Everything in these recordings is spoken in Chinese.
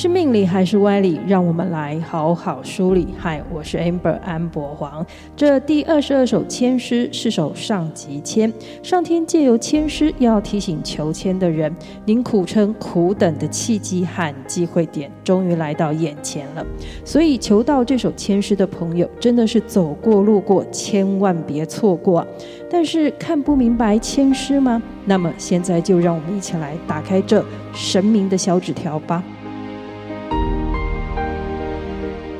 是命理还是歪理？让我们来好好梳理。嗨，我是 Amber 安博黄。这第二十二首签诗是首上级签，上天借由签诗要提醒求签的人，您苦撑苦等的契机和机会点终于来到眼前了。所以求到这首签诗的朋友，真的是走过路过，千万别错过。但是看不明白签诗吗？那么现在就让我们一起来打开这神明的小纸条吧。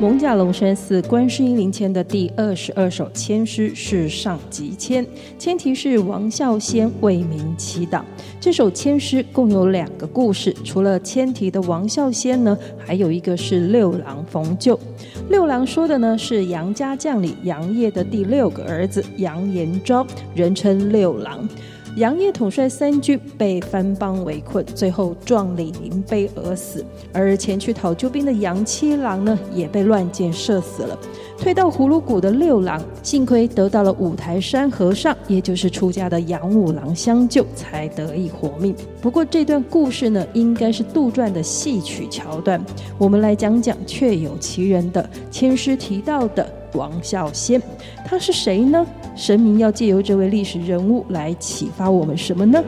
蒙甲龙山寺观世音灵签的第二十二首签诗是上级签，签题是王孝先为民祈祷。这首签诗共有两个故事，除了签题的王孝先呢，还有一个是六郎逢救。六郎说的呢是杨家将领杨业的第六个儿子杨延昭，人称六郎。杨业统帅三军，被番邦围困，最后壮里临碑而死。而前去讨救兵的杨七郎呢，也被乱箭射死了。退到葫芦谷的六郎，幸亏得到了五台山和尚，也就是出家的杨五郎相救，才得以活命。不过这段故事呢，应该是杜撰的戏曲桥段。我们来讲讲确有其人的签诗提到的王孝先，他是谁呢？神明要借由这位历史人物来启发我们什么呢？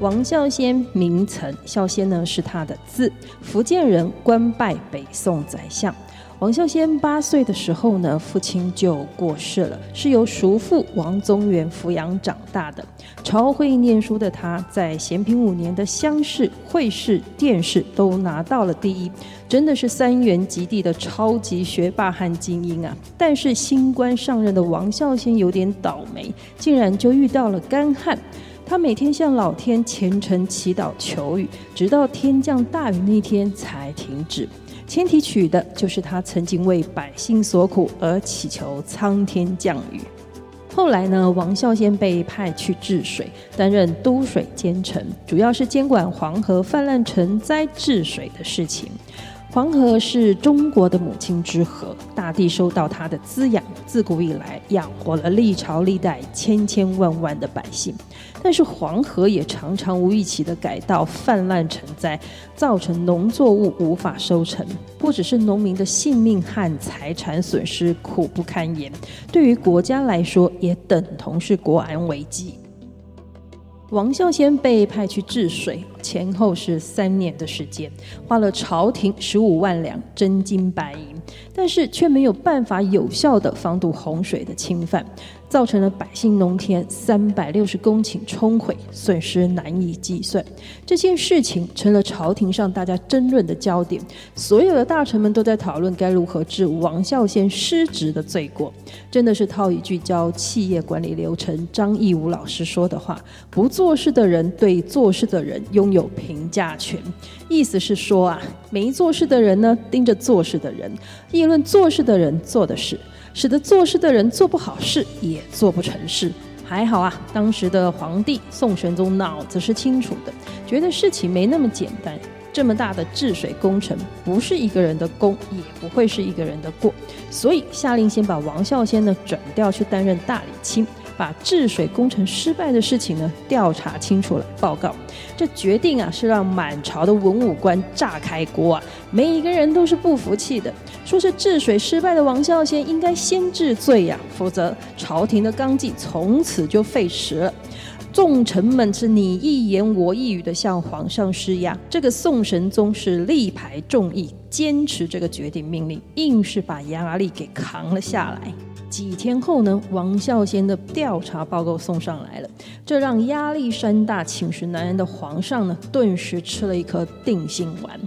王孝先名岑，孝先呢是他的字，福建人，官拜北宋宰相。王孝先八岁的时候呢，父亲就过世了，是由叔父王宗元抚养长大的。朝会念书的他，在咸平五年的乡试、会试、殿试都拿到了第一，真的是三元及第的超级学霸和精英啊！但是新官上任的王孝先有点倒霉，竟然就遇到了干旱。他每天向老天虔诚祈祷求雨，直到天降大雨那天才停止。千提取的就是他曾经为百姓所苦而祈求苍天降雨。后来呢，王孝先被派去治水，担任都水监丞，主要是监管黄河泛滥成灾治水的事情。黄河是中国的母亲之河，大地受到它的滋养，自古以来养活了历朝历代千千万万的百姓。但是黄河也常常无预期的改道泛滥成灾，造成农作物无法收成，不只是农民的性命和财产损失苦不堪言，对于国家来说也等同是国安危机。王孝先被派去治水，前后是三年的时间，花了朝廷十五万两真金白银，但是却没有办法有效地防堵洪水的侵犯。造成了百姓农田三百六十公顷冲毁，损失难以计算。这件事情成了朝廷上大家争论的焦点，所有的大臣们都在讨论该如何治王孝先失职的罪过。真的是套一句教企业管理流程张义武老师说的话：“不做事的人对做事的人拥有评价权。”意思是说啊，没做事的人呢，盯着做事的人，议论做事的人做的事。使得做事的人做不好事，也做不成事。还好啊，当时的皇帝宋神宗脑子是清楚的，觉得事情没那么简单。这么大的治水工程，不是一个人的功，也不会是一个人的过，所以下令先把王孝先呢转调去担任大理卿。把治水工程失败的事情呢调查清楚了，报告。这决定啊是让满朝的文武官炸开锅啊！每一个人都是不服气的，说是治水失败的王孝贤应该先治罪呀，否则朝廷的纲纪从此就废弛了。众臣们是你一言我一语的向皇上施压，这个宋神宗是力排众议，坚持这个决定命令，硬是把压力给扛了下来。几天后呢，王孝先的调查报告送上来了，这让压力山大、寝食难安的皇上呢，顿时吃了一颗定心丸。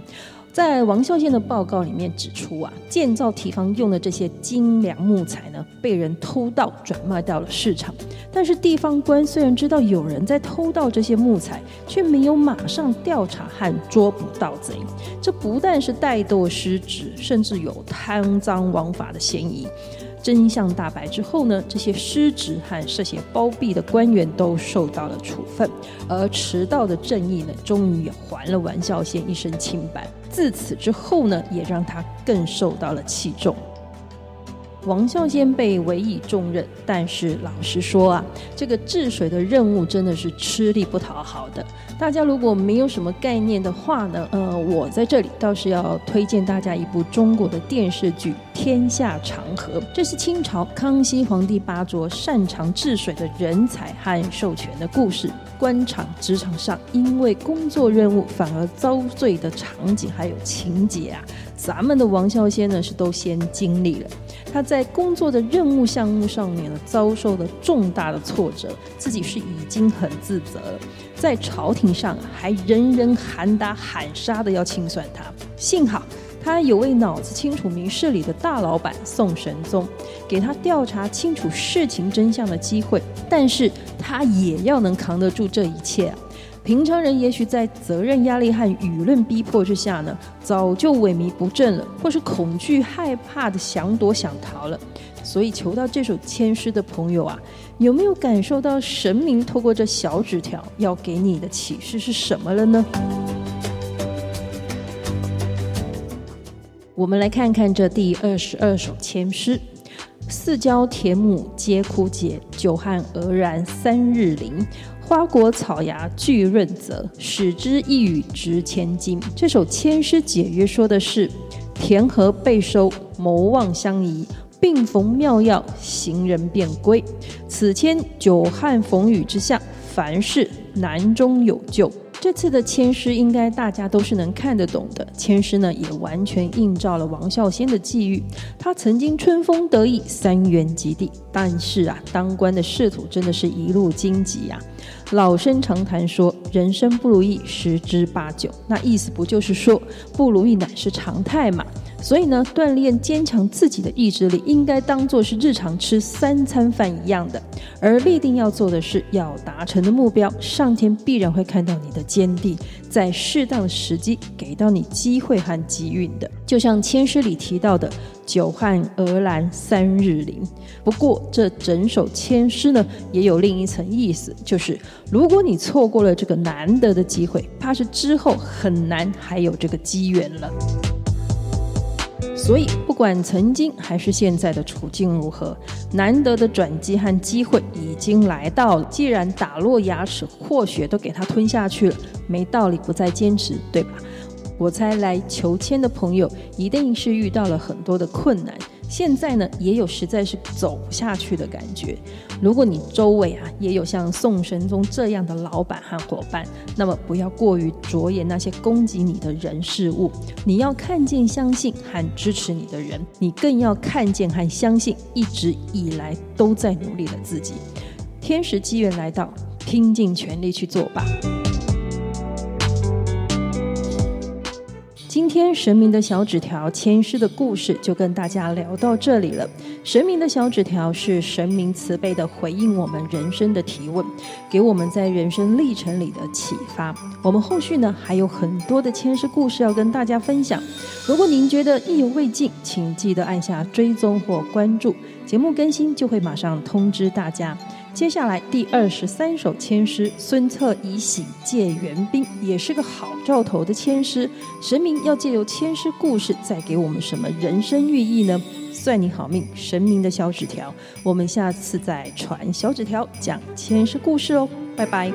在王孝先的报告里面指出啊，建造堤防用的这些精良木材呢，被人偷盗转卖到了市场。但是地方官虽然知道有人在偷盗这些木材，却没有马上调查和捉捕盗贼。这不但是怠惰失职，甚至有贪赃枉法的嫌疑。真相大白之后呢，这些失职和涉嫌包庇的官员都受到了处分，而迟到的正义呢，终于也还了玩笑先一身清白。自此之后呢，也让他更受到了器重。王孝先被委以重任，但是老实说啊，这个治水的任务真的是吃力不讨好的。大家如果没有什么概念的话呢，呃，我在这里倒是要推荐大家一部中国的电视剧《天下长河》，这是清朝康熙皇帝巴卓擅长治水的人才和授权的故事。官场职场上因为工作任务反而遭罪的场景还有情节啊，咱们的王孝先呢是都先经历了。他在工作的任务项目上面呢，遭受了重大的挫折，自己是已经很自责了，在朝廷上还人人喊打喊杀的要清算他。幸好他有位脑子清楚明事理的大老板宋神宗，给他调查清楚事情真相的机会，但是他也要能扛得住这一切。平常人也许在责任压力和舆论逼迫之下呢，早就萎靡不振了，或是恐惧害怕的想躲想逃了。所以求到这首签诗的朋友啊，有没有感受到神明透过这小纸条要给你的启示是什么了呢？我们来看看这第二十二首签诗：四郊田亩皆枯竭，久旱俄然三日霖。花果草芽俱润泽，使之一语值千金。这首千诗解约说的是田禾被收，谋望相宜，病逢妙药，行人便归。此签久旱逢雨之下，凡事难中有救。这次的签诗应该大家都是能看得懂的。签诗呢，也完全映照了王孝先的际遇。他曾经春风得意，三元及第，但是啊，当官的仕途真的是一路荆棘呀。老生常谈说，人生不如意十之八九。那意思不就是说，不如意乃是常态嘛？所以呢，锻炼坚强自己的意志力，应该当做是日常吃三餐饭一样的。而立定要做的是，要达成的目标，上天必然会看到你的坚定，在适当的时机给到你机会和机运的。就像签诗里提到的“久旱而然三日霖”。不过，这整首签诗呢，也有另一层意思，就是如果你错过了这个难得的机会，怕是之后很难还有这个机缘了。所以，不管曾经还是现在的处境如何，难得的转机和机会已经来到了。既然打落牙齿或血都给它吞下去了，没道理不再坚持，对吧？我猜来求签的朋友一定是遇到了很多的困难。现在呢，也有实在是走不下去的感觉。如果你周围啊也有像宋神宗这样的老板和伙伴，那么不要过于着眼那些攻击你的人事物，你要看见、相信和支持你的人，你更要看见和相信一直以来都在努力的自己。天时机缘来到，拼尽全力去做吧。今天神明的小纸条签诗的故事就跟大家聊到这里了。神明的小纸条是神明慈悲的回应我们人生的提问，给我们在人生历程里的启发。我们后续呢还有很多的签诗故事要跟大家分享。如果您觉得意犹未尽，请记得按下追踪或关注，节目更新就会马上通知大家。接下来第二十三首签诗，孙策以喜借援兵，也是个好兆头的签诗。神明要借由签诗故事，再给我们什么人生寓意呢？算你好命，神明的小纸条。我们下次再传小纸条，讲签诗故事哦，拜拜。